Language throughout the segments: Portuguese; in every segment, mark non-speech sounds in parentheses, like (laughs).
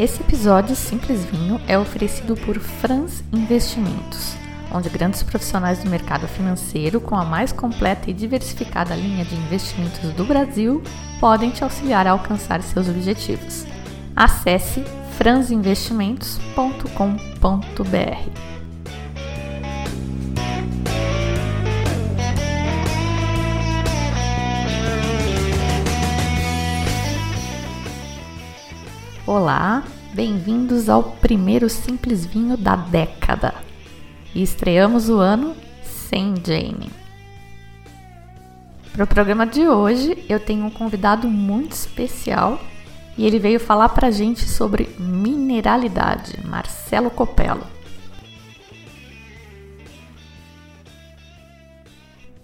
Esse episódio Simples Vinho é oferecido por Franz Investimentos, onde grandes profissionais do mercado financeiro, com a mais completa e diversificada linha de investimentos do Brasil, podem te auxiliar a alcançar seus objetivos. Acesse franzinvestimentos.com.br. Olá, bem-vindos ao primeiro Simples Vinho da década. E estreamos o ano sem Jane. Para o programa de hoje, eu tenho um convidado muito especial e ele veio falar para a gente sobre mineralidade, Marcelo Copello.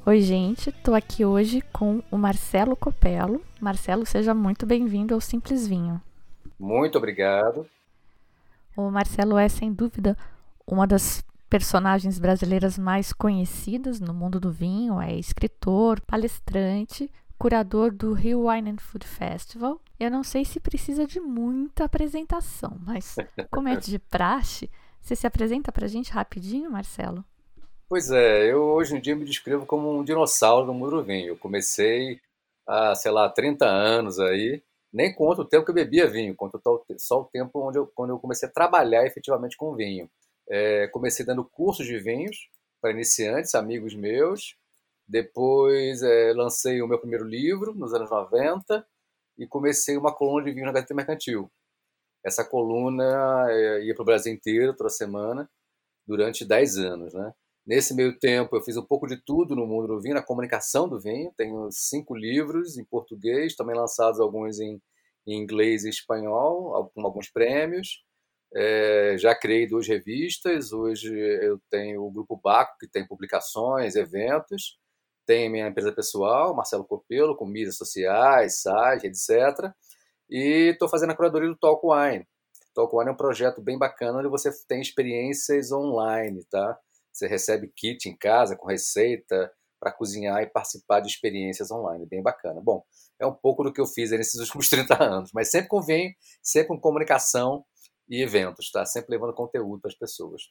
Oi, gente, estou aqui hoje com o Marcelo Copello. Marcelo, seja muito bem-vindo ao Simples Vinho. Muito obrigado. O Marcelo é, sem dúvida, uma das personagens brasileiras mais conhecidas no mundo do vinho. É escritor, palestrante, curador do Rio Wine and Food Festival. Eu não sei se precisa de muita apresentação, mas (laughs) como é de praxe, você se apresenta para a gente rapidinho, Marcelo? Pois é, eu hoje em dia me descrevo como um dinossauro do mundo do vinho. Eu comecei há, sei lá, 30 anos aí, nem conto o tempo que eu bebia vinho, conto só o tempo onde eu, quando eu comecei a trabalhar efetivamente com vinho. É, comecei dando cursos de vinhos para iniciantes, amigos meus. Depois é, lancei o meu primeiro livro, nos anos 90, e comecei uma coluna de vinho na Gazeta Mercantil. Essa coluna é, ia para o Brasil inteiro, toda semana, durante 10 anos. Né? Nesse meio tempo, eu fiz um pouco de tudo no mundo do vinho, na comunicação do vinho. Tenho cinco livros em português, também lançados alguns em em inglês e espanhol, com alguns prêmios. É, já criei duas revistas. Hoje eu tenho o Grupo Baco, que tem publicações, eventos. Tem minha empresa pessoal, Marcelo Copelo, com mídias sociais, site, etc. E estou fazendo a curadoria do Talk Wine. Talk Wine é um projeto bem bacana onde você tem experiências online, tá? Você recebe kit em casa com receita para cozinhar e participar de experiências online. Bem bacana. Bom, é um pouco do que eu fiz nesses (laughs) últimos 30 anos, mas sempre vinho, sempre com comunicação e eventos, tá? Sempre levando conteúdo para as pessoas.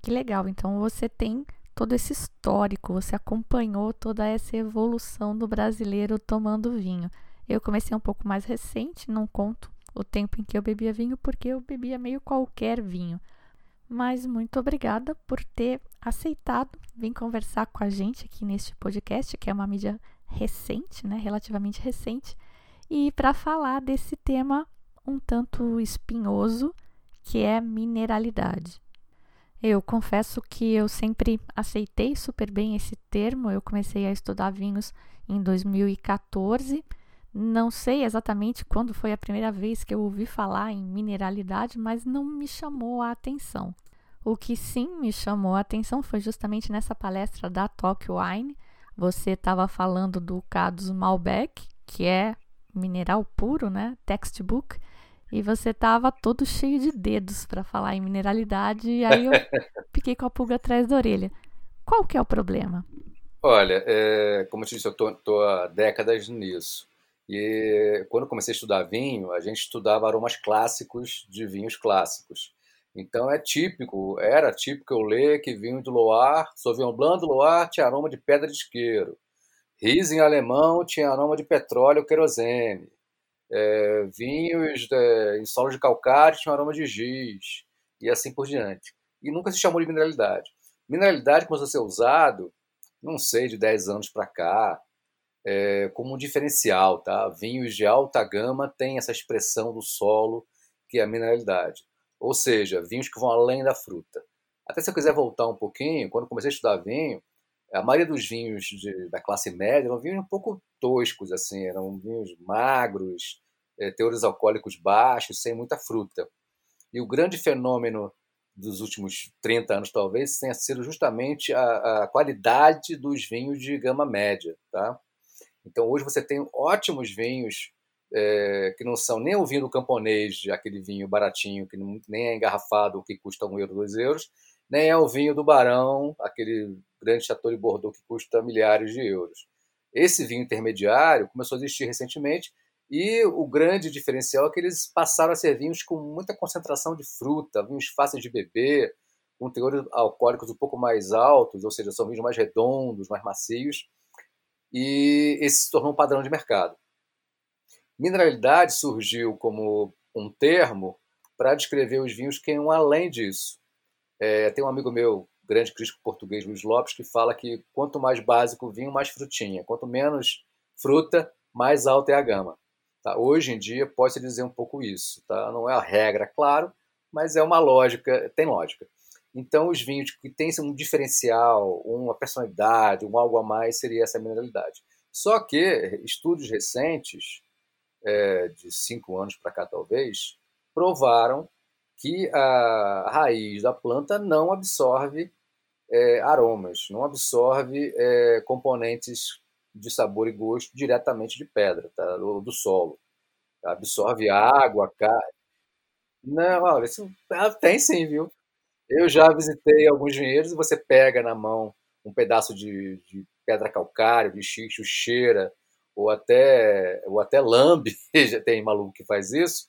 Que legal. Então você tem todo esse histórico, você acompanhou toda essa evolução do brasileiro tomando vinho. Eu comecei um pouco mais recente, não conto o tempo em que eu bebia vinho, porque eu bebia meio qualquer vinho. Mas muito obrigada por ter aceitado vir conversar com a gente aqui neste podcast, que é uma mídia recente, né, relativamente recente, e para falar desse tema um tanto espinhoso, que é mineralidade. Eu confesso que eu sempre aceitei super bem esse termo. Eu comecei a estudar vinhos em 2014. Não sei exatamente quando foi a primeira vez que eu ouvi falar em mineralidade, mas não me chamou a atenção. O que sim me chamou a atenção foi justamente nessa palestra da Tokyo Wine, você estava falando do Cadus Malbec, que é mineral puro, né? Textbook. E você estava todo cheio de dedos para falar em mineralidade, e aí eu (laughs) fiquei com a pulga atrás da orelha. Qual que é o problema? Olha, é, como eu te disse, eu estou há décadas nisso. E quando comecei a estudar vinho, a gente estudava aromas clássicos de vinhos clássicos. Então é típico, era típico eu ler que vinho do Loire, Sauvignon Blanc do Loire tinha aroma de pedra de isqueiro. Riesling alemão tinha aroma de petróleo querosene. É, vinhos de, em solo de calcário tinham aroma de giz. E assim por diante. E nunca se chamou de mineralidade. Mineralidade começou a ser usado, não sei, de 10 anos para cá, é, como um diferencial. Tá? Vinhos de alta gama têm essa expressão do solo, que é a mineralidade. Ou seja, vinhos que vão além da fruta. Até se eu quiser voltar um pouquinho, quando comecei a estudar vinho, a maioria dos vinhos de, da classe média eram vinhos um pouco toscos, assim, eram vinhos magros, é, teores alcoólicos baixos, sem muita fruta. E o grande fenômeno dos últimos 30 anos, talvez, tenha sido justamente a, a qualidade dos vinhos de gama média. Tá? Então, hoje você tem ótimos vinhos é, que não são nem o vinho do camponês, aquele vinho baratinho, que nem é engarrafado, que custa um euro, dois euros, nem é o vinho do Barão, aquele grande Chateau de Bordeaux que custa milhares de euros. Esse vinho intermediário começou a existir recentemente E o grande diferencial é que eles passaram a ser vinhos com muita concentração de fruta, vinhos fáceis de beber, com teores alcoólicos um pouco mais altos, ou seja, são vinhos mais redondos, mais macios, e esse se tornou um padrão de mercado. Mineralidade surgiu como um termo para descrever os vinhos que iam além disso. É, tem um amigo meu, grande crítico português, Luiz Lopes, que fala que quanto mais básico o vinho, mais frutinha. Quanto menos fruta, mais alta é a gama. Tá? Hoje em dia pode-se dizer um pouco isso. Tá? Não é a regra, claro, mas é uma lógica, tem lógica. Então, os vinhos que têm um diferencial, uma personalidade, um algo a mais, seria essa mineralidade. Só que estudos recentes, é, de cinco anos para cá talvez, provaram que a raiz da planta não absorve é, aromas, não absorve é, componentes de sabor e gosto diretamente de pedra, tá? do, do solo. Absorve água, carne. Não, olha, isso ah, tem sim, viu? Eu já visitei alguns vinhedos e você pega na mão um pedaço de, de pedra calcária, de xixo, cheira, ou até, ou até lambe, (laughs) já tem maluco que faz isso,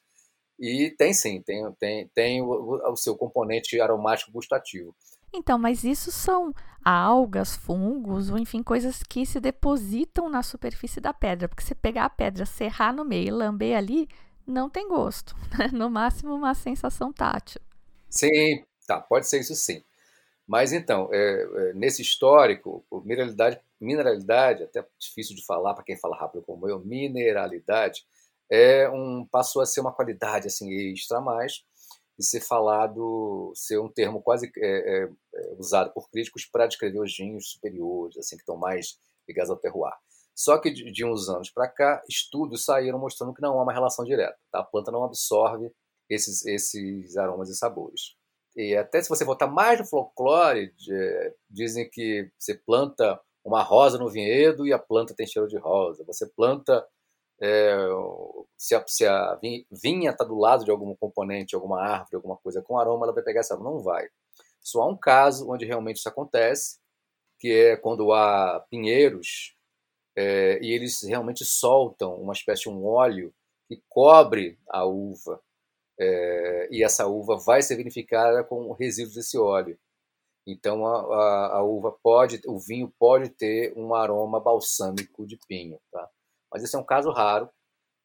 e tem sim, tem, tem, tem o, o seu componente aromático gustativo. Então, mas isso são algas, fungos, ou enfim, coisas que se depositam na superfície da pedra. Porque se pegar a pedra, serrar no meio e lamber ali, não tem gosto. (laughs) Né? No máximo, uma sensação tátil. Sim, tá, pode ser isso sim. Mas então, é, é, nesse histórico, mineralidade, mineralidade, até difícil de falar para quem fala rápido como eu, mineralidade, é um, passou a ser uma qualidade assim extra mais de ser falado, ser um termo quase é, é, é usado por críticos para descrever os vinhos superiores, assim que estão mais ligados ao terroir. Só que de, de uns anos para cá, estudos saíram mostrando que não há uma relação direta. Tá? A planta não absorve esses, esses aromas e sabores. E até se você voltar mais no folclore, de, dizem que você planta uma rosa no vinhedo e a planta tem cheiro de rosa. Você planta é, se, a, se a vinha está do lado de algum componente, alguma árvore, alguma coisa com aroma, ela vai pegar essa Não vai. Só há um caso onde realmente isso acontece, que é quando há pinheiros é, e eles realmente soltam uma espécie de um óleo que cobre a uva. É, e essa uva vai ser vinificada com resíduos desse óleo. Então a, a, a, uva pode, o vinho pode ter um aroma balsâmico de pinho, tá? Mas esse é um caso raro.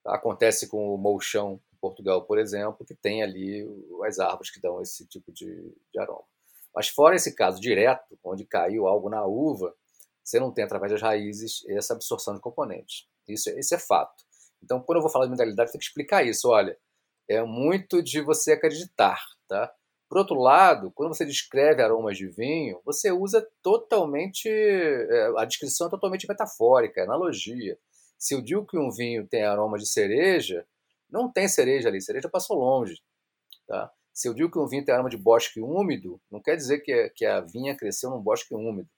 Tá? Acontece com o molchão em Portugal, por exemplo, que tem ali as árvores que dão esse tipo de, de aroma. Mas fora esse caso direto, onde caiu algo na uva, você não tem através das raízes essa absorção de componentes. Isso, isso é fato. Então, quando eu vou falar de mineralidade, tem que explicar isso. Olha, é muito de você acreditar, tá? Por outro lado, quando você descreve aromas de vinho, você usa totalmente. É, a descrição é totalmente metafórica, é analogia. Se eu digo que um vinho tem aroma de cereja, não tem cereja ali, cereja passou longe. Tá? Se eu digo que um vinho tem aroma de bosque úmido, não quer dizer que, que a vinha cresceu num bosque úmido.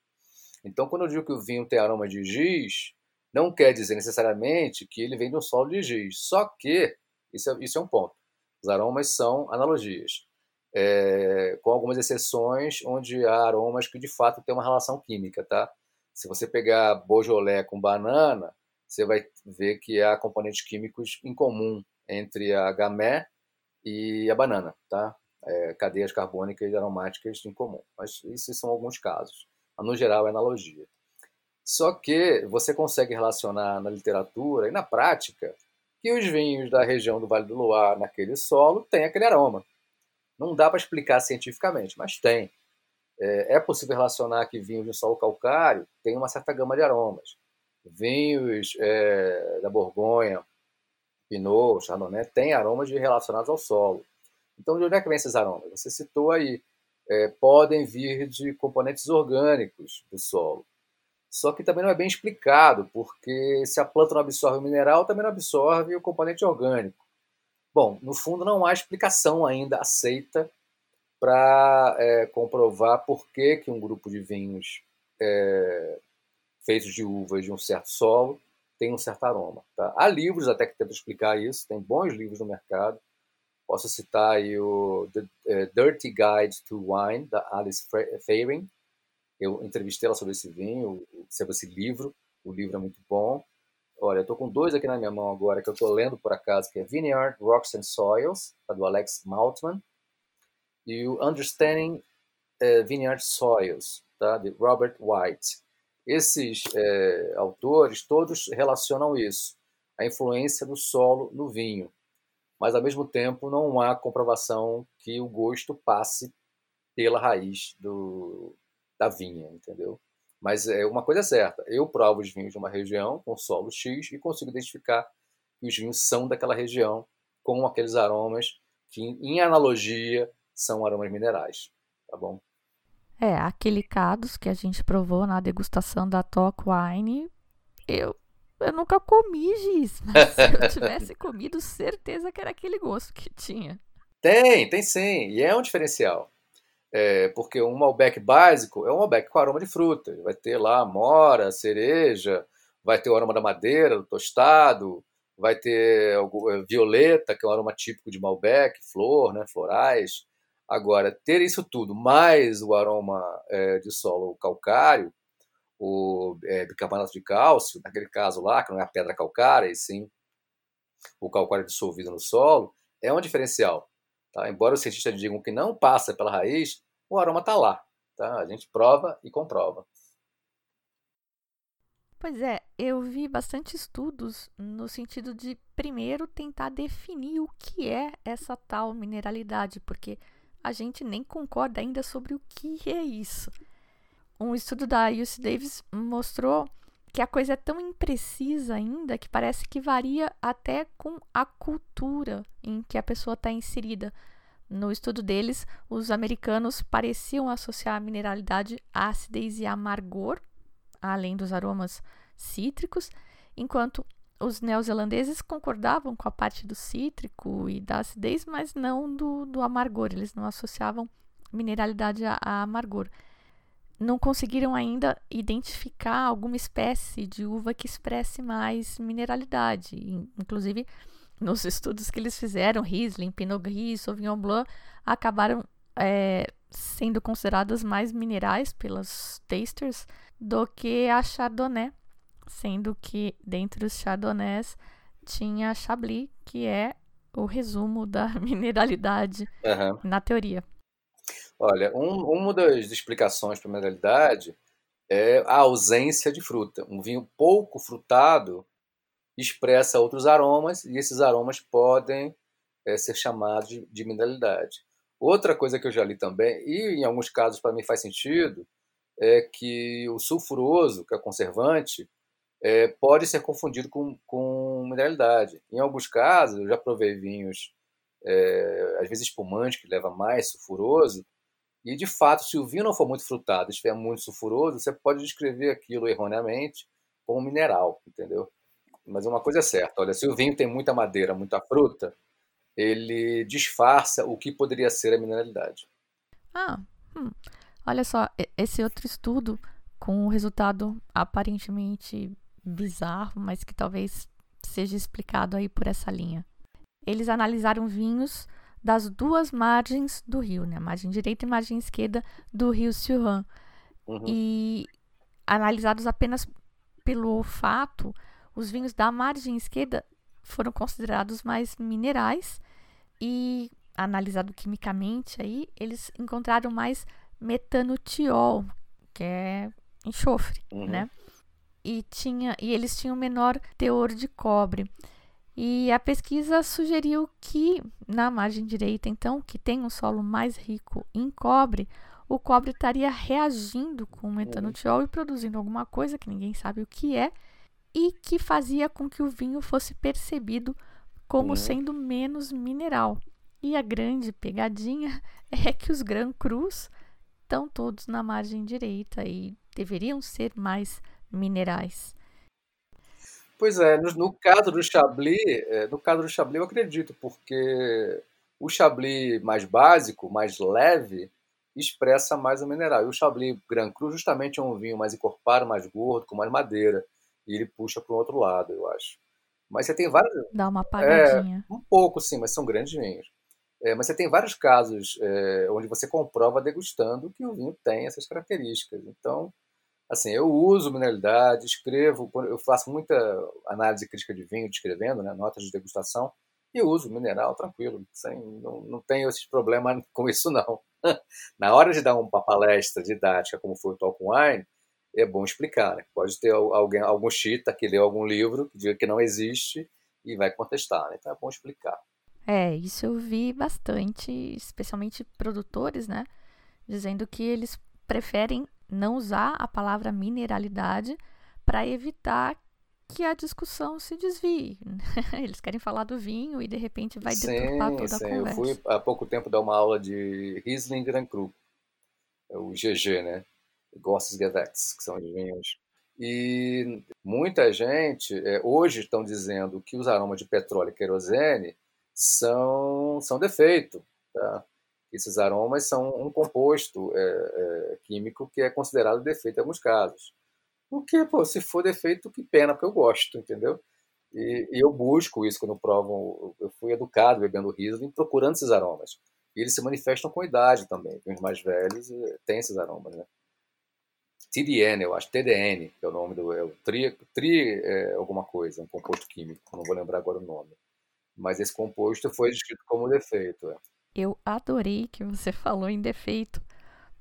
Então, quando eu digo que o vinho tem aroma de giz, não quer dizer necessariamente que ele vem do solo de giz. Só que, isso é, isso é um ponto, os aromas são analogias. É, com algumas exceções onde há aromas que de fato têm uma relação química, tá? Se você pegar Beaujolais com banana, você vai ver que há componentes químicos em comum entre a gamé e a banana, tá? É, cadeias carbônicas e aromáticas em comum. Mas isso são alguns casos. No geral, é analogia. Só que você consegue relacionar na literatura e na prática que os vinhos da região do Vale do Loire, naquele solo, têm aquele aroma. Não dá para explicar cientificamente, mas tem. É, é possível relacionar que vinhos de solo calcário têm uma certa gama de aromas vinhos é, da Borgonha, Pinot, Chardonnay, têm aromas relacionados ao solo. Então, de onde é que vem esses aromas? Você citou aí. É, podem vir de componentes orgânicos do solo. Só que também não é bem explicado, porque se a planta não absorve o mineral, também não absorve o componente orgânico. Bom, no fundo não há explicação ainda aceita para é, comprovar por que, que um grupo de vinhos é, feitos de uvas de um certo solo, tem um certo aroma. Tá? Há livros até que tentam explicar isso, tem bons livros no mercado. Posso citar o The uh, Dirty Guide to Wine, da Alice Feiring. Eu entrevistei ela sobre esse vinho, sobre esse livro. O livro é muito bom. Olha, eu estou com dois aqui na minha mão agora que eu estou lendo por acaso, que é Vineyard, Rocks and Soils, tá, do Alex Maltman, e o Understanding uh, Vineyard Soils, tá, de Robert White. Esses é, autores todos relacionam isso, a influência do solo no vinho, mas ao mesmo tempo não há comprovação que o gosto passe pela raiz do, da vinha, entendeu? Mas é uma coisa certa, eu provo os vinhos de uma região com solo X e consigo identificar que os vinhos são daquela região com aqueles aromas que, em analogia, são aromas minerais, tá bom? É, aquele cados que a gente provou na degustação da Talk Wine, eu, eu nunca comi giz, (laughs) mas se eu tivesse comido, certeza que era aquele gosto que tinha. Tem, tem sim, e é um diferencial. É, porque um Malbec básico é um Malbec com aroma de fruta. Vai ter lá mora, cereja, vai ter o aroma da madeira, do tostado, vai ter é, violeta, que é um aroma típico de Malbec, flor, né, florais. Agora, ter isso tudo, mais o aroma é, de solo calcário, o é, bicarbonato de cálcio, naquele caso lá, que não é a pedra calcária, e sim o calcário dissolvido no solo, é um diferencial. Tá? Embora os cientistas digam que não passa pela raiz, o aroma está lá. Tá? A gente prova e comprova. Pois é, eu vi bastante estudos no sentido de, primeiro, tentar definir o que é essa tal mineralidade, porque a gente nem concorda ainda sobre o que é isso. Um estudo da UC Davis mostrou que a coisa é tão imprecisa ainda que parece que varia até com a cultura em que a pessoa está inserida. No estudo deles, os americanos pareciam associar a mineralidade à acidez e amargor, além dos aromas cítricos, enquanto os neozelandeses concordavam com a parte do cítrico e da acidez, mas não do, do amargor. Eles não associavam mineralidade a, a amargor não conseguiram ainda identificar alguma espécie de uva que expresse mais mineralidade. Inclusive, nos (laughs) estudos que eles fizeram, Riesling, Pinot Gris, Sauvignon Blanc, acabaram é, sendo consideradas mais minerais pelas tasters do que a Chardonnay, sendo que dentre os Chardonnays tinha a Chablis, que é o resumo da (laughs) mineralidade uhum. na teoria. Olha, um, uma das explicações para a mineralidade é a ausência de fruta. Um vinho pouco frutado expressa outros aromas e esses aromas podem é, ser chamados de, de mineralidade. Outra coisa que eu já li também, e em alguns casos para mim faz sentido, é que o sulfuroso, que é conservante, é, pode ser confundido com, com mineralidade. Em alguns casos, eu já provei vinhos, é, às vezes espumante, que leva mais sulfuroso, e, de fato, se o vinho não for muito frutado, estiver muito sulfuroso, você pode descrever aquilo erroneamente como mineral, entendeu? Mas uma coisa é certa, olha, se o vinho tem muita madeira, muita fruta, ele disfarça o que poderia ser a mineralidade. Ah, hum. olha só, esse outro estudo com um resultado aparentemente bizarro, mas que talvez seja explicado aí por essa linha. Eles analisaram vinhos das duas margens do rio, né? Margem direita e margem esquerda do rio Suhan. Uhum. E analisados apenas pelo olfato, os vinhos da margem esquerda foram considerados mais minerais e analisado quimicamente aí, eles encontraram mais metanutiol, que é enxofre, uhum. né? E tinha e eles tinham menor teor de cobre. E a pesquisa sugeriu que, na margem direita, então, que tem um solo mais rico em cobre, o cobre estaria reagindo com o metanutiol e produzindo alguma coisa que ninguém sabe o que é, e que fazia com que o vinho fosse percebido como sendo menos mineral. E a grande pegadinha (laughs) é que os Gran Crus estão todos na margem direita e deveriam ser mais minerais. Pois é, no, no caso do Chablis, é, no caso do Chablis eu acredito, porque o Chablis mais básico, mais leve, expressa mais o mineral. E o Chablis Grand Cru justamente é um vinho mais encorpado, mais gordo, com mais madeira. E ele puxa para o outro lado, eu acho. Mas você tem vários. Dá uma apagadinha. É, um pouco, sim, mas são grandes vinhos. É, mas você tem vários casos é, onde você comprova degustando que o vinho tem essas características. Então, Assim, eu uso mineralidade, escrevo, eu faço muita análise crítica de vinho, descrevendo, né, notas de degustação, e uso mineral tranquilo, sem, não, não tenho esses problemas (laughs) com isso não. (laughs) Na hora de dar uma palestra didática, como foi o Talk Wine, é bom explicar. Né? Pode ter alguém, algum chita que leu algum livro que diga que não existe e vai contestar. Né? Então é bom explicar. É, isso eu vi bastante, especialmente produtores, né? Dizendo que eles preferem não usar a palavra mineralidade para evitar que a discussão se desvie. (laughs) Eles querem falar do vinho e de repente vai deturpar toda sim. a conversa. Eu fui há pouco tempo dar uma aula de Riesling Grand Cru, é o GG, né? Gewächs, que são os vinhos. E muita gente é, hoje estão dizendo que os aromas de petróleo e querosene são, são defeito. Tá? Esses aromas são um composto é, é, químico que é considerado defeito em alguns casos. O que, pô, se for defeito, que pena, porque eu gosto, entendeu? E, e eu busco isso quando provo. Eu fui educado bebendo Riesling, procurando esses aromas. E eles se manifestam com idade também. Os mais velhos eh, têm esses aromas, né? TDN, eu acho, TDN, que é o nome do. É o tri, tri é, alguma coisa, um composto químico, não vou lembrar agora o nome. Mas esse composto foi descrito como defeito. É. Eu adorei que você (laughs) falou em defeito,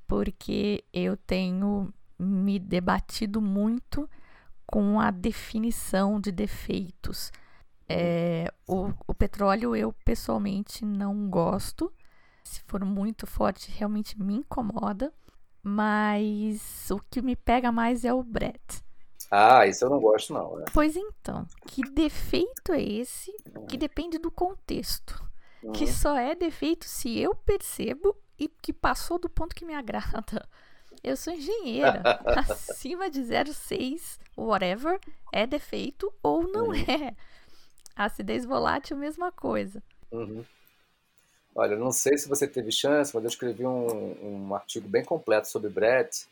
porque eu tenho me debatido muito com a definição de defeitos. É, o, o petróleo eu pessoalmente não gosto. Se for muito forte, realmente me incomoda. Mas o que me pega mais é o Brett. Ah, isso eu não gosto, não. Né? Pois então, que defeito é esse que depende do contexto? Uhum. Que só é defeito se eu percebo e que passou do ponto que me agrada. Eu sou engenheira. (laughs) Acima de 0,6, whatever, é defeito ou não uhum. é. Acidez volátil, mesma coisa. Uhum. Olha, não sei se você teve chance, mas eu escrevi um, um artigo bem completo sobre Brett,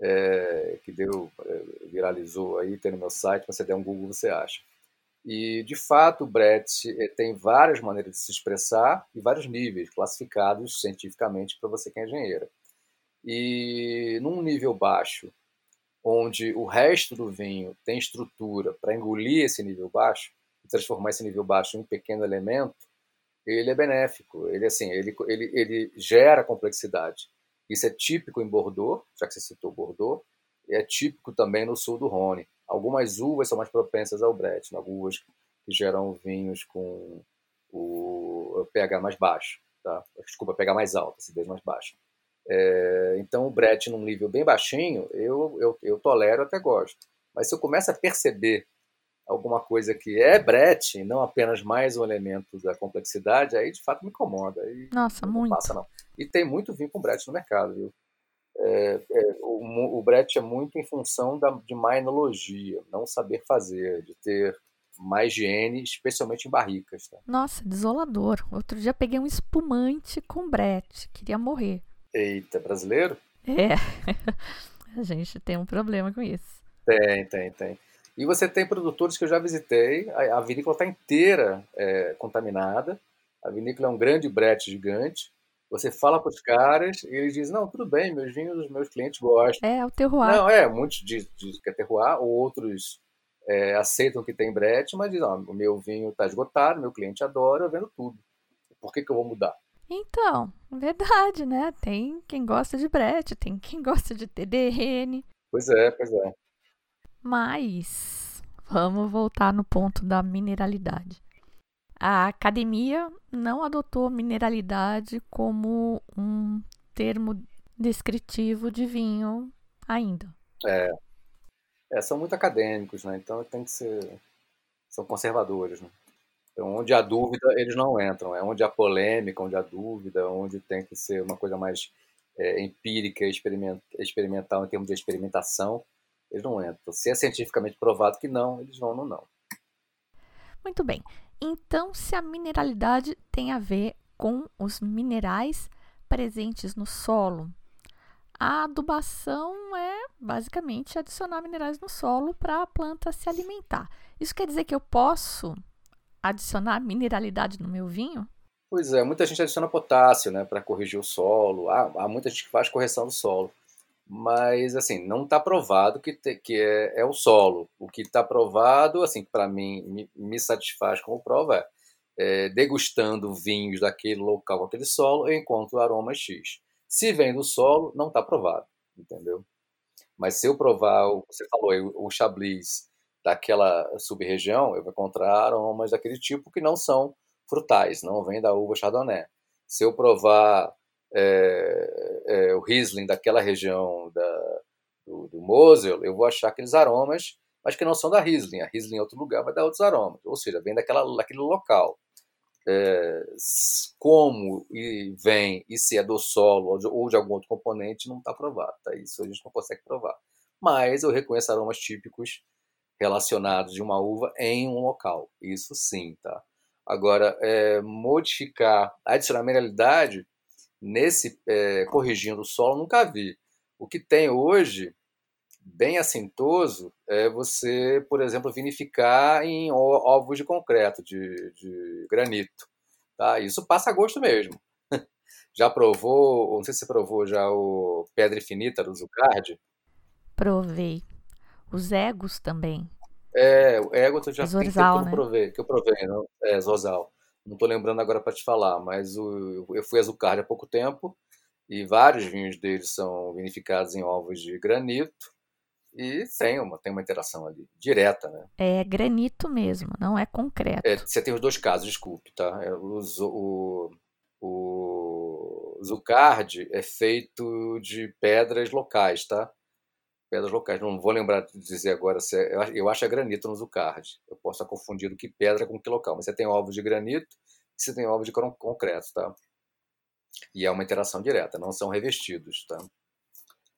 é, que deu, é, viralizou aí, tem no meu site, você der um Google, você acha. E, de fato, o Brett é, tem várias maneiras de se expressar e vários níveis classificados cientificamente para você que é engenheira. E num nível baixo, onde o resto do vinho tem estrutura para engolir esse nível baixo transformar esse nível baixo em um pequeno elemento, ele é benéfico. Ele assim, ele, ele, ele gera complexidade. Isso é típico em Bordeaux, já que você citou Bordeaux, e é típico também no sul do Rhône. Algumas uvas são mais propensas ao Brett, uvas que geram vinhos com o pH mais baixo, tá? Desculpa, pH mais alto, acidez mais baixa. É, então, o Brett num nível bem baixinho, eu, eu, eu tolero até gosto. Mas se eu começo a perceber alguma coisa que é Brett, não apenas mais um elemento da complexidade, aí de fato me incomoda. Aí Nossa, não muito. Passa, não. E tem muito vinho com Brett no mercado, viu? É, é, o, o Brett é muito em função da, de má enologia, não saber fazer, de ter má higiene, especialmente em barricas. Tá? Nossa, desolador. Outro dia peguei um espumante com Brett, queria morrer. Eita, brasileiro? É. (laughs) A gente tem um problema com isso. Tem, tem, tem. E você tem produtores que eu já visitei, a, a vinícola está inteira é, contaminada, a vinícola é um grande brete gigante, você fala para os caras e eles dizem, não, tudo bem, meus vinhos, os meus clientes gostam. É, o terroir. Não, é, muitos dizem que é terroir, outros é, aceitam que tem brete, mas dizem, o meu vinho está esgotado, meu cliente adora, eu vendo tudo. Por que, que eu vou mudar? Então, verdade, né? Tem quem gosta de brete, tem quem (laughs) gosta de TDN. Pois é, pois é. Mas vamos voltar no ponto da mineralidade. A academia não adotou mineralidade como um termo descritivo de vinho ainda. É. é são muito acadêmicos, né? Então tem que ser. São conservadores, né? Então, onde há dúvida, eles não entram. É onde há polêmica, onde há dúvida, onde tem que ser uma coisa mais é, empírica, experimental em termos de experimentação, eles não entram. Se é cientificamente provado que não, eles vão no não. Muito bem. Então, se a mineralidade tem a ver com os minerais presentes no solo, a adubação é basicamente adicionar minerais no solo para a planta se alimentar. Isso quer dizer que eu posso adicionar mineralidade no meu vinho? Pois é, muita gente adiciona potássio, né, para corrigir o solo. Há, há muita gente que faz correção do solo. Mas assim não está provado que, te, que é, é, o solo. O que está provado, assim, para mim me, me, satisfaz como prova é, é, degustando vinhos daquele local aquele solo, eu encontro aroma X. Se vem do solo, não está provado, entendeu? Mas se eu provar, você falou, o Chablis daquela sub-região, eu vou encontrar aromas daquele tipo que não são frutais, não vem da uva Chardonnay. Se eu provar é, é, o Riesling daquela região da, do, do Mosel, eu vou achar aqueles aromas, mas que não são da Riesling. A Riesling em outro lugar vai dar outros aromas, ou seja, vem daquela, daquele local. É, como e vem e se é do solo ou de, ou de algum outro componente não está provado, tá? Isso a gente não consegue provar. Mas eu reconheço aromas típicos relacionados de uma uva em um local. Isso sim, tá? Agora, é, modificar, adicionar mineralidade nesse é, corrigindo o solo, nunca vi. O que tem hoje, bem assintoso, é você, por exemplo, vinificar em ovos de concreto, de, de granito. Tá? Isso passa gosto mesmo. (laughs) Já provou, não sei se você provou já o Pedra Infinita do Zucard? Provei. Os egos também. É, o ego eu já tem que eu provei, que eu provei, não? É, Zorzal. Não estou lembrando agora para te falar, mas o, eu fui a Zucard há pouco tempo e vários vinhos deles são vinificados em ovos de granito e tem uma, tem uma interação ali, direta, né? É granito mesmo, não é concreto. É, você tem os dois casos, desculpe, tá? É, o, o, o Zucard é feito de pedras locais, tá? Pedras locais. Não vou lembrar de dizer agora se é, eu acho que é granito no Zucard. Eu posso estar confundindo que pedra com que local. Mas você tem ovos de granito e você tem ovos de concreto, tá? E é uma interação direta, não são revestidos, tá?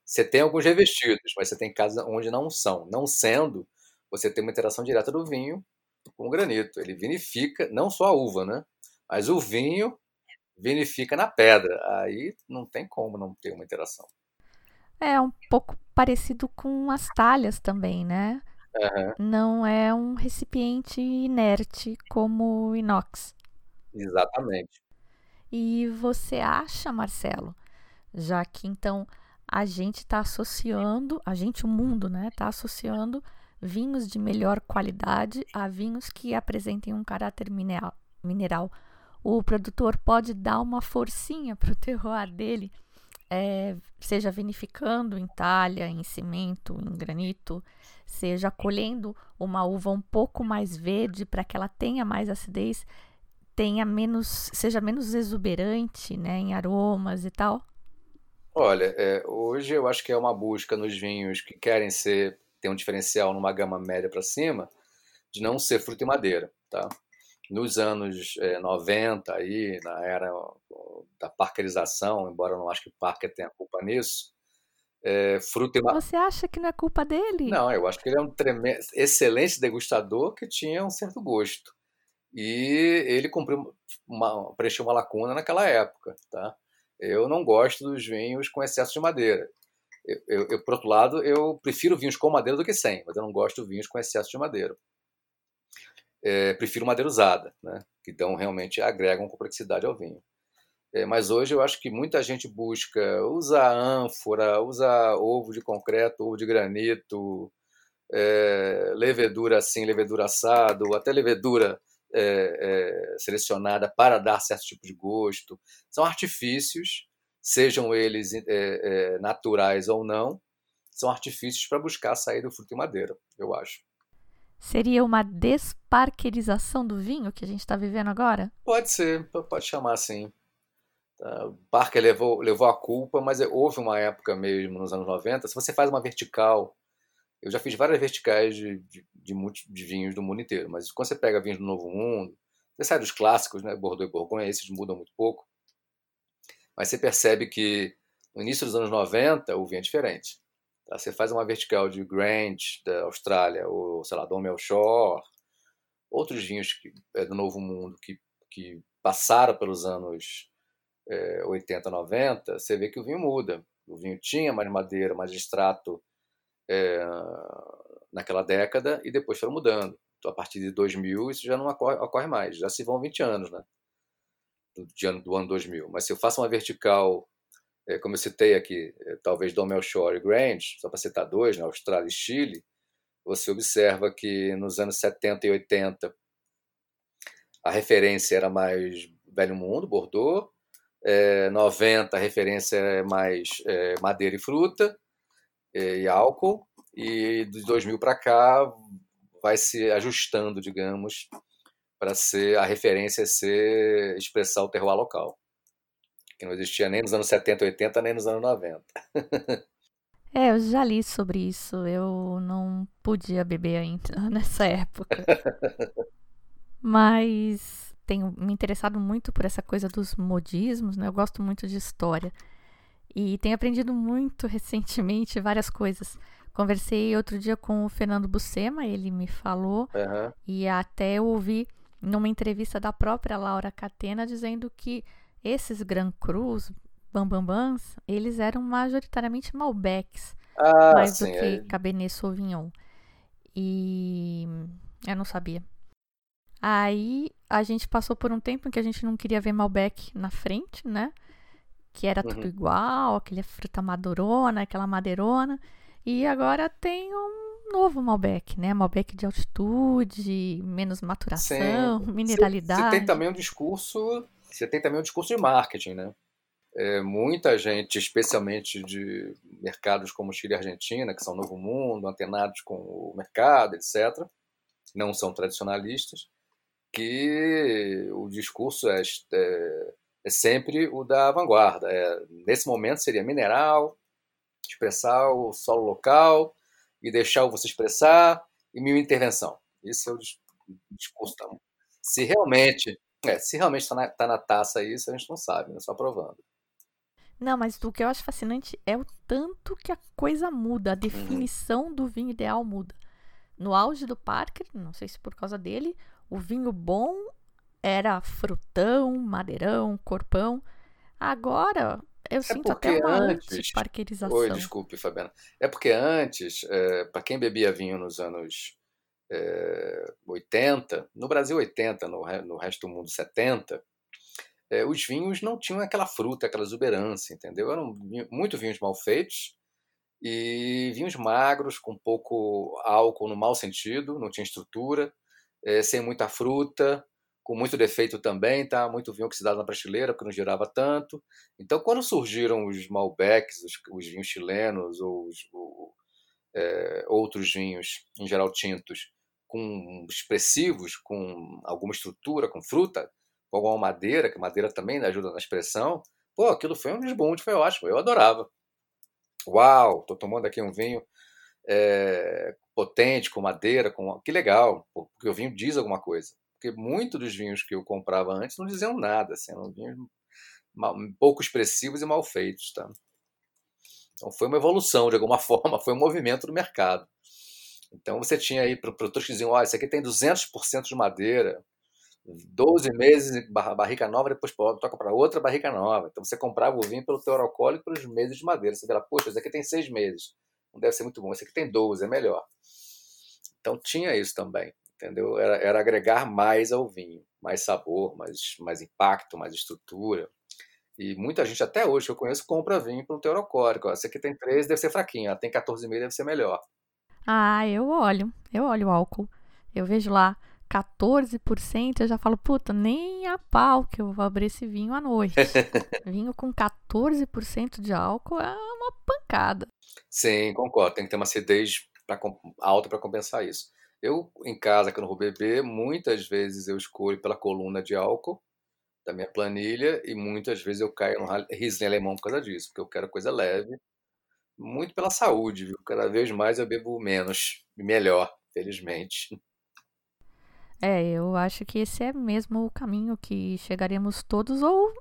Você tem alguns revestidos, mas você tem casos onde não são. Não sendo, você tem uma interação direta do vinho com o granito. Ele vinifica não só a uva, né? Mas o vinho vinifica na pedra. Aí não tem como não ter uma interação. É um pouco parecido com as talhas também, né? Uhum. Não é um recipiente inerte como o inox. Exatamente. E você acha, Marcelo, já que então a gente está associando, a gente, o mundo, né, está associando vinhos de melhor qualidade a vinhos que apresentem um caráter mineral. mineral. O produtor pode dar uma forcinha para o terroir dele é, seja vinificando em talha, em cimento, em granito, seja colhendo uma uva um pouco mais verde para que ela tenha mais acidez, tenha menos, seja menos exuberante, né, em aromas e tal? Olha, é, hoje eu acho que é uma busca nos vinhos que querem ser ter um diferencial numa gama média para cima, de não ser fruta e madeira, tá? Nos anos é, 90, aí, na era da parkerização, embora eu não acho que o Parker tenha culpa nisso, é, fruta e Você acha que não é culpa dele? Não, eu acho que ele é um tremendo, excelente degustador que tinha um certo gosto. E ele cumpriu uma, preencheu uma lacuna naquela época. Tá? Eu não gosto dos vinhos com excesso de madeira. Eu, eu, eu, por outro lado, eu prefiro vinhos com madeira do que sem, mas eu não gosto de vinhos com excesso de madeira é, prefiro madeira usada, né? que então realmente agregam complexidade ao vinho. É, mas hoje eu acho que muita gente busca usar ânfora, usar ovo de concreto, ovo de granito, é, levedura assim, levedura assado, até levedura é, é, selecionada para dar certo tipo de gosto. São artifícios, sejam eles é, naturais ou não, são artifícios para buscar sair do fruto e madeira, eu acho. Seria uma desparquerização do vinho que a gente está vivendo agora? Pode ser, pode chamar assim. O Parker levou, levou a culpa, mas houve uma época mesmo, nos anos 90, se você faz uma vertical, eu já fiz várias verticais de, de, de, de vinhos do mundo inteiro, mas quando você pega vinhos do Novo Mundo, você sai dos clássicos, né, Bordeaux e Bourgogne, esses mudam muito pouco, mas você percebe que no início dos anos 90 o vinho é diferente. Tá? Você faz uma vertical de Grant, da Austrália, ou, sei lá, Dom Melchor, outros vinhos que, é, do Novo Mundo que, que passaram pelos anos é, 80, 90, você vê que o vinho muda. O vinho tinha mais madeira, mais extrato é, naquela década e depois foram mudando. Então, a partir de 2000, isso já não ocorre, ocorre mais. Já se vão 20 anos, né? Do, do ano 2000. Mas se eu faço uma vertical como eu citei aqui, é, talvez Dom Melchior e Grange, só para citar dois, na né, Austrália e Chile, você observa que nos anos 70 e 80 a referência era mais Velho Mundo, Bordeaux, é, 90 a referência é mais é, madeira e fruta é, e álcool, e de 2000 para cá vai se ajustando, digamos, para ser a referência ser expressar o terroir local que não existia nem nos anos 70, 80, nem nos anos 90. é, eu já li sobre isso. Eu não podia beber ainda (laughs) nessa época. Mas tenho me interessado muito por essa coisa dos modismos, né? Eu gosto muito de história. E tenho aprendido muito (laughs) recentemente várias coisas. Conversei outro dia com o Fernando Bucema, ele me falou, uhum. e até eu ouvi numa entrevista da própria Laura Catena dizendo que esses Grand Crus, Bambambans, eles eram majoritariamente Malbecs, ah, mais sim, do que é... Cabernet Sauvignon. E eu não sabia. Aí a gente passou por um tempo em que a gente não queria ver Malbec na frente, né? Que era uhum. tudo igual, aquele fruta madurona, aquela madeirona. E agora tem um novo Malbec, né? Malbec de altitude, menos maturação, Sim. mineralidade. Você tem também um discurso você tem também um discurso de marketing, né? É, muita gente, especialmente de mercados como Chile e Argentina, que são novo mundo, antenados com o mercado, etc., não são tradicionalistas, que o discurso é, é, é sempre o da vanguarda. É, nesse momento seria mineral, expressar o solo local e deixar o você expressar e mil intervenção. Esse é o discurso. Se realmente é, se realmente está na, tá na taça isso, a gente não sabe, né? Só provando. Não, mas o que eu acho fascinante é o tanto que a coisa muda, a uhum. definição uhum. do vinho ideal muda. No auge do Parker, não sei se por causa dele, o vinho bom era frutão, madeirão, corpão. Agora, eu é sinto até uma antes, parkerização. Oi, desculpe, Fabiana. É porque antes, é, para quem bebia vinho nos anos é, 80, no Brasil 80, no, no resto do mundo 70, é, os vinhos não tinham aquela fruta, aquela exuberância, entendeu? Eram muito vinhos mal feitos e vinhos magros, com pouco álcool no mau sentido, não tinha estrutura, é, sem muita fruta, com muito defeito também, tá? Muito vinho oxidado na prateleira, porque não girava tanto. Então, quando surgiram os Malbecs, os, os vinhos chilenos ou os, o, é, outros vinhos, em geral tintos, com expressivos, com alguma estrutura, com fruta, com alguma madeira, que madeira também ajuda na expressão. Pô, aquilo foi um desbunde, foi ótimo, eu adorava. Uau, tô tomando aqui um vinho é, potente, com madeira, com que legal, porque o vinho diz alguma coisa. Porque muitos dos vinhos que eu comprava antes não diziam nada, assim, eram vinhos mal, pouco expressivos e mal feitos, tá? Então foi uma evolução, de alguma (laughs) forma, foi um movimento do mercado. Então você tinha aí produtores que diziam: olha, isso aqui tem 200% de madeira, 12 meses barrica nova, depois toca para outra barrica nova. Então você comprava o vinho pelo teor alcoólico pelos meses de madeira. Você vê poxa, isso aqui tem 6 meses, não deve ser muito bom. Esse aqui tem 12, é melhor. Então tinha isso também, entendeu? Era, era agregar mais ao vinho, mais sabor, mais, mais impacto, mais estrutura. E muita gente, até hoje que eu conheço, compra vinho pelo teor alcoólico. Esse aqui tem 13, deve ser fraquinho. Tem 14,5, deve ser melhor. Ah, eu olho. Eu olho o álcool. Eu vejo lá 14%, eu já falo, puta, nem a pau que eu vou abrir esse vinho à noite. (laughs) vinho com 14% de álcool é uma pancada. Sim, concordo. Tem que ter uma acidez pra, alta para compensar isso. Eu, em casa, que eu não vou beber, muitas vezes eu escolho pela coluna de álcool da minha planilha e muitas vezes eu caio no Riesling alemão por causa disso, porque eu quero coisa leve muito pela saúde, viu? Cada vez mais eu bebo menos e melhor, felizmente. É, eu acho que esse é mesmo o caminho que chegaremos todos, ou,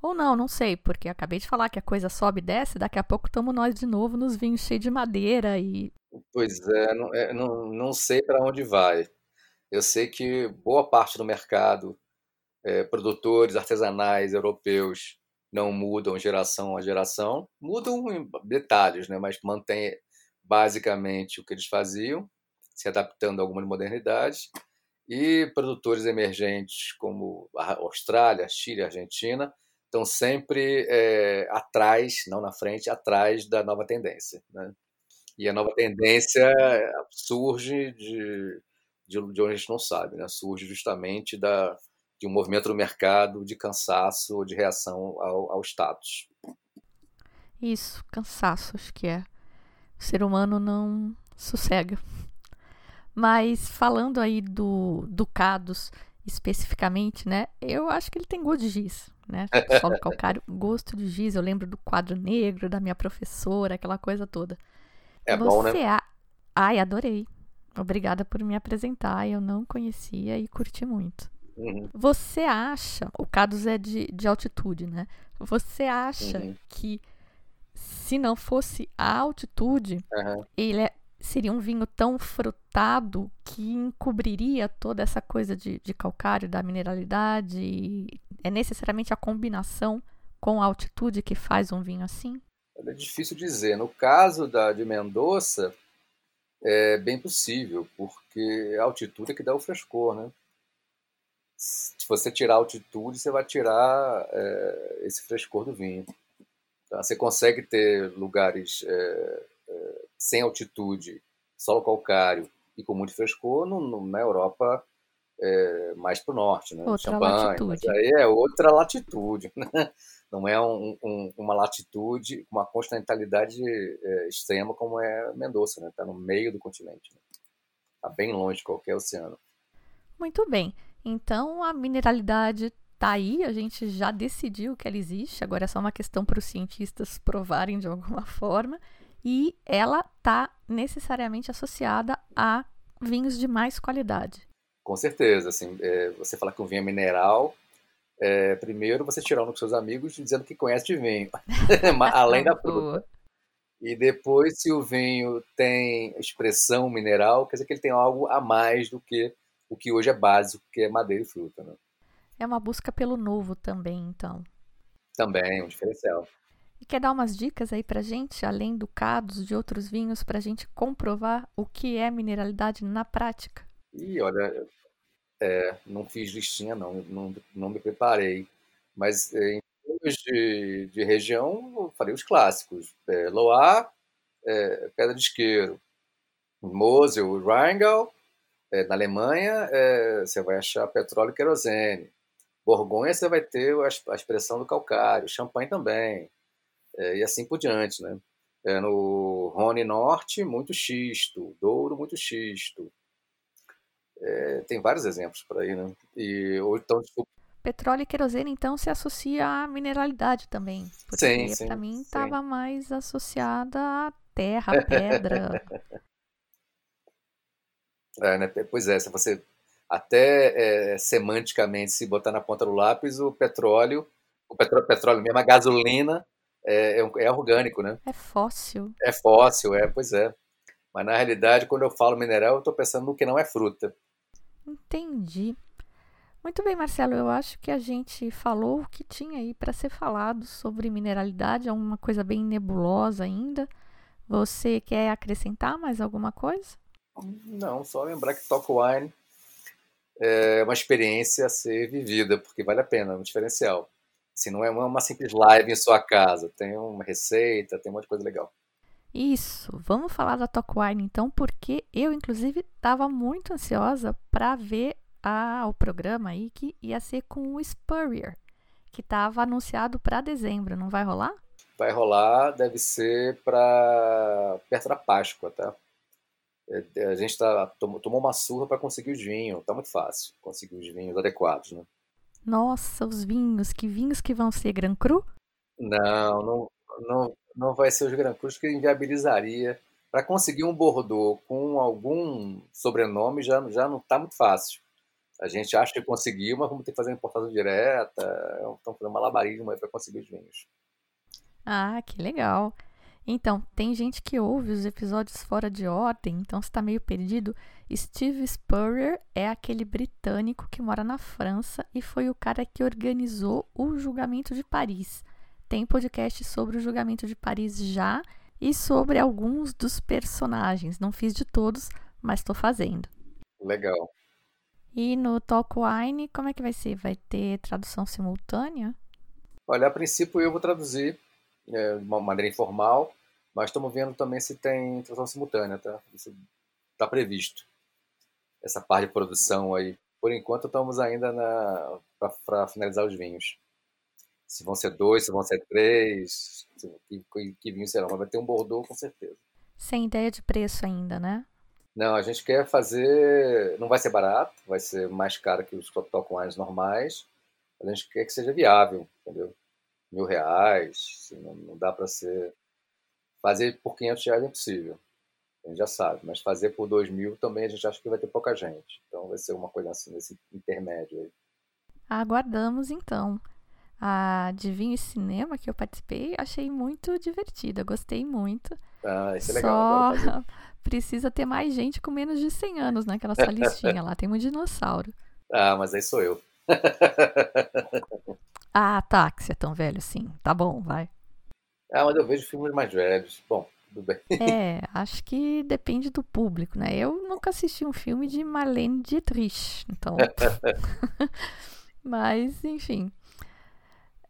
ou não, não sei, porque acabei de falar que a coisa sobe e desce, daqui a pouco estamos nós de novo nos vinhos cheios de madeira e. Pois é, não, é, não, não sei para onde vai. Eu sei que boa parte do mercado, é, produtores artesanais europeus, não mudam geração a geração, mudam em detalhes, né? mas mantém basicamente o que eles faziam, se adaptando a algumas modernidades. E produtores emergentes como a Austrália, Chile, Argentina estão sempre é, atrás, não na frente, atrás da nova tendência. Né? E a nova tendência surge de, de, de onde a gente não sabe, né? surge justamente da, de um movimento no mercado de cansaço ou de reação ao, ao status. Isso, cansaço, acho que é. O ser humano não sossega. Mas falando aí do, do Cados especificamente, né? Eu acho que ele tem gosto de giz, né? (laughs) Solo calcário, gosto de giz. Eu lembro do quadro negro da minha professora, aquela coisa toda. É Você bom, né? A... Ai, adorei. Obrigada por me apresentar. Eu não conhecia e curti muito. Uhum. Você acha, o Cados é de, de altitude, né? Você acha uhum. que se não fosse a altitude, uhum. ele é, seria um vinho tão frutado que encobriria toda essa coisa de, de calcário, da mineralidade? É necessariamente a combinação com a altitude que faz um vinho assim? É difícil dizer. No caso da, de Mendoza, é bem possível, porque a altitude é que dá o frescor, né? Se você tirar a altitude, você vai tirar é, esse frescor do vinho. Tá? Você consegue ter lugares é, é, sem altitude, solo calcário e com muito frescor no, no, na Europa é, mais para o norte, né? Outra Champagne, latitude. Aí é outra latitude, né? (laughs) não é um, um, uma latitude, uma continentalidade é, extrema como é Mendoza, né? Está no meio do continente, está né? bem longe de qualquer oceano. Muito bem. Então a mineralidade tá aí, a gente já decidiu que ela existe, agora é só uma questão para os cientistas provarem de alguma (laughs) forma, e ela tá necessariamente associada a vinhos de mais qualidade. Com certeza, assim, é, você fala que um vinho é mineral, é, primeiro você tirar um com seus amigos dizendo que conhece de vinho, (laughs) (laughs) além da fruta. E depois, se o vinho tem expressão mineral, quer dizer que ele tem algo a mais do que o que hoje é básico, que é madeira e fruta. Né? É uma busca pelo novo também, então. Também, um diferencial. E quer dar umas dicas aí pra gente, além do cados de outros vinhos, pra gente comprovar o que é mineralidade na prática? E olha, é, não fiz listinha não, não, não me preparei. Mas é, em termos de, de região, eu falei os clássicos. É, Loire, é, Pedra de Isqueiro. Mosel, Rheingau. É, na Alemanha, é, você vai achar petróleo e querosene. Borgonha você vai ter a, expressão do calcário, champanhe também, é, e assim por diante, né? É, no Rhône Norte, muito xisto, Douro, muito xisto. É, tem vários exemplos por aí, né? E, ou então, desculpa. Petróleo e querosene, então, se associa à mineralidade também. Porque sim, para mim estava mais associada à terra, à pedra. (laughs) é, né? Pois é, se você até é, semanticamente, se botar na ponta do lápis, o petróleo, o petróleo, petróleo mesmo, a gasolina, é, é, é, orgânico, né? É fóssil. É fóssil, é, pois é. Mas na realidade, quando eu falo mineral, eu estou pensando no que não é fruta. Entendi. Muito bem, Marcelo. Eu acho que a gente falou o que tinha aí para ser falado sobre mineralidade. É uma coisa bem nebulosa ainda. Você quer acrescentar mais alguma coisa? Não, só lembrar que Top Wine é uma experiência a ser vivida, porque vale a pena, é um diferencial. Assim, não é uma simples live em sua casa, tem uma receita, tem um monte de coisa legal. Isso, vamos falar da Talk Wine então, porque eu, inclusive, estava muito ansiosa para ver a, o programa aí que ia ser com o Spurrier, que estava anunciado para dezembro, não vai rolar? Vai rolar, deve ser para perto da Páscoa, tá? É, a gente tá, tomou uma surra para conseguir os vinhos. Tá muito fácil conseguir os vinhos adequados, né? Nossa, os vinhos. Que vinhos que vão ser Gran Cru? Não, não, não, não vai ser os Gran Crus que inviabilizaria. Para conseguir um Bordeaux com algum sobrenome já, já não está muito fácil. A gente acha que conseguiu, mas vamos ter que fazer importação direta. Estão fazendo malabarismo para conseguir os vinhos. Ah, que legal. Então, tem gente que ouve os episódios fora de ordem, então está meio perdido. Steve Spurrier é aquele britânico que mora na França e foi o cara que organizou o julgamento de Paris. Tem podcast sobre o julgamento de Paris já e sobre alguns dos personagens. Não fiz de todos, mas estou fazendo. Legal. E no Talk Wine, como é que vai ser? Vai ter tradução simultânea? Olha, a princípio eu vou traduzir é, de uma maneira informal, mas estamos vendo também se tem tradução simultânea, tá? Isso está previsto. Essa parte de produção aí. Por enquanto estamos ainda para finalizar os vinhos. Se vão ser dois, se vão ser três, que, que, que vinho será, mas vai ter um Bordeaux com certeza. Sem ideia de preço ainda, né? Não, a gente quer fazer. Não vai ser barato, vai ser mais caro que os Tocquins normais. A gente quer que seja viável, entendeu? Mil reais, não, não dá para ser. Fazer por 500 reais é impossível, a gente já sabe, mas fazer por 2 mil também a gente acha que vai ter pouca gente. Então vai ser uma coisa assim, nesse intermédio aí. Aguardamos então. A de vinho e cinema que eu participei, achei muito divertida, gostei muito. Ah, isso é legal. Só (laughs) precisa ter mais gente com menos de 100 anos naquela sua listinha lá. Tem um dinossauro. Ah, mas aí sou eu. (laughs) ah, tá, que você é tão velho assim. Tá bom, vai. Ah, mas eu vejo filmes mais velhos. Bom, tudo bem. É, (laughs) acho que depende do público, né? Eu nunca assisti um filme de Marlene Dietrich, então. (laughs) mas, enfim.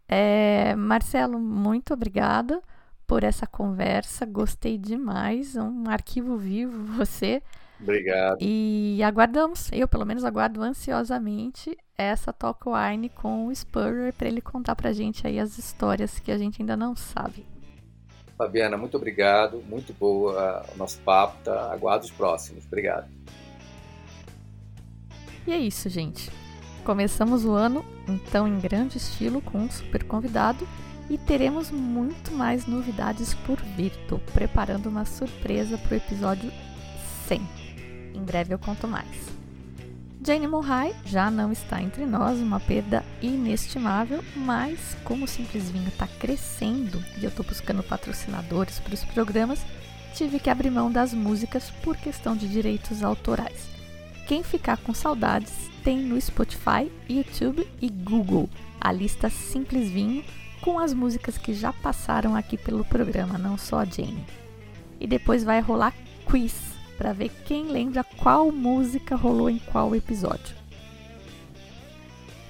É, Marcelo, muito obrigada por essa conversa. Gostei demais. Um arquivo vivo você. Obrigado. E aguardamos, eu pelo menos aguardo ansiosamente essa Talk Wine com o Spurrier para ele contar pra gente aí as histórias que a gente ainda não sabe. Fabiana, muito obrigado. Muito boa o nosso papo. Tá? Aguardo os próximos. Obrigado. E é isso, gente. Começamos o ano, então, em grande estilo, com um super convidado e teremos muito mais novidades por vir. Estou preparando uma surpresa para o episódio 100. Em breve eu conto mais. Jane Monhai já não está entre nós, uma perda inestimável, mas como o Simples Vinho está crescendo e eu estou buscando patrocinadores para os programas, tive que abrir mão das músicas por questão de direitos autorais. Quem ficar com saudades tem no Spotify, YouTube e Google a lista Simples Vinho com as músicas que já passaram aqui pelo programa, não só a Jane. E depois vai rolar quiz para ver quem lembra qual música rolou em qual episódio.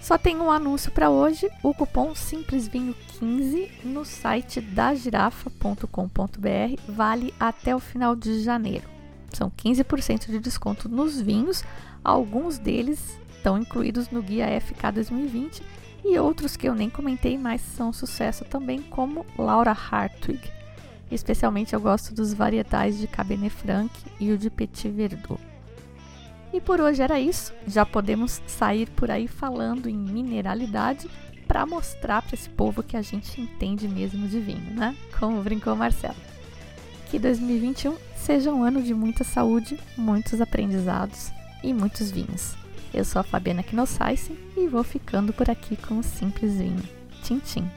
Só tem um anúncio para hoje, o cupom SimplesVinho15 no site dagirafa.com.br vale até o final de janeiro. São 15% de desconto nos vinhos, alguns deles estão incluídos no Guia FK 2020 e outros que eu nem comentei, mas são sucesso também, como Laura Hartwig. Especialmente eu gosto dos varietais de Cabernet Franc e o de Petit Verdot. E por hoje era isso. Já podemos sair por aí falando em mineralidade para mostrar para esse povo que a gente entende mesmo de vinho, né? Como brincou Marcelo. Que 2021 seja um ano de muita saúde, muitos aprendizados e muitos vinhos. Eu sou a Fabiana Knossaisen e vou ficando por aqui com o Simples Vinho. Tchim, tchim.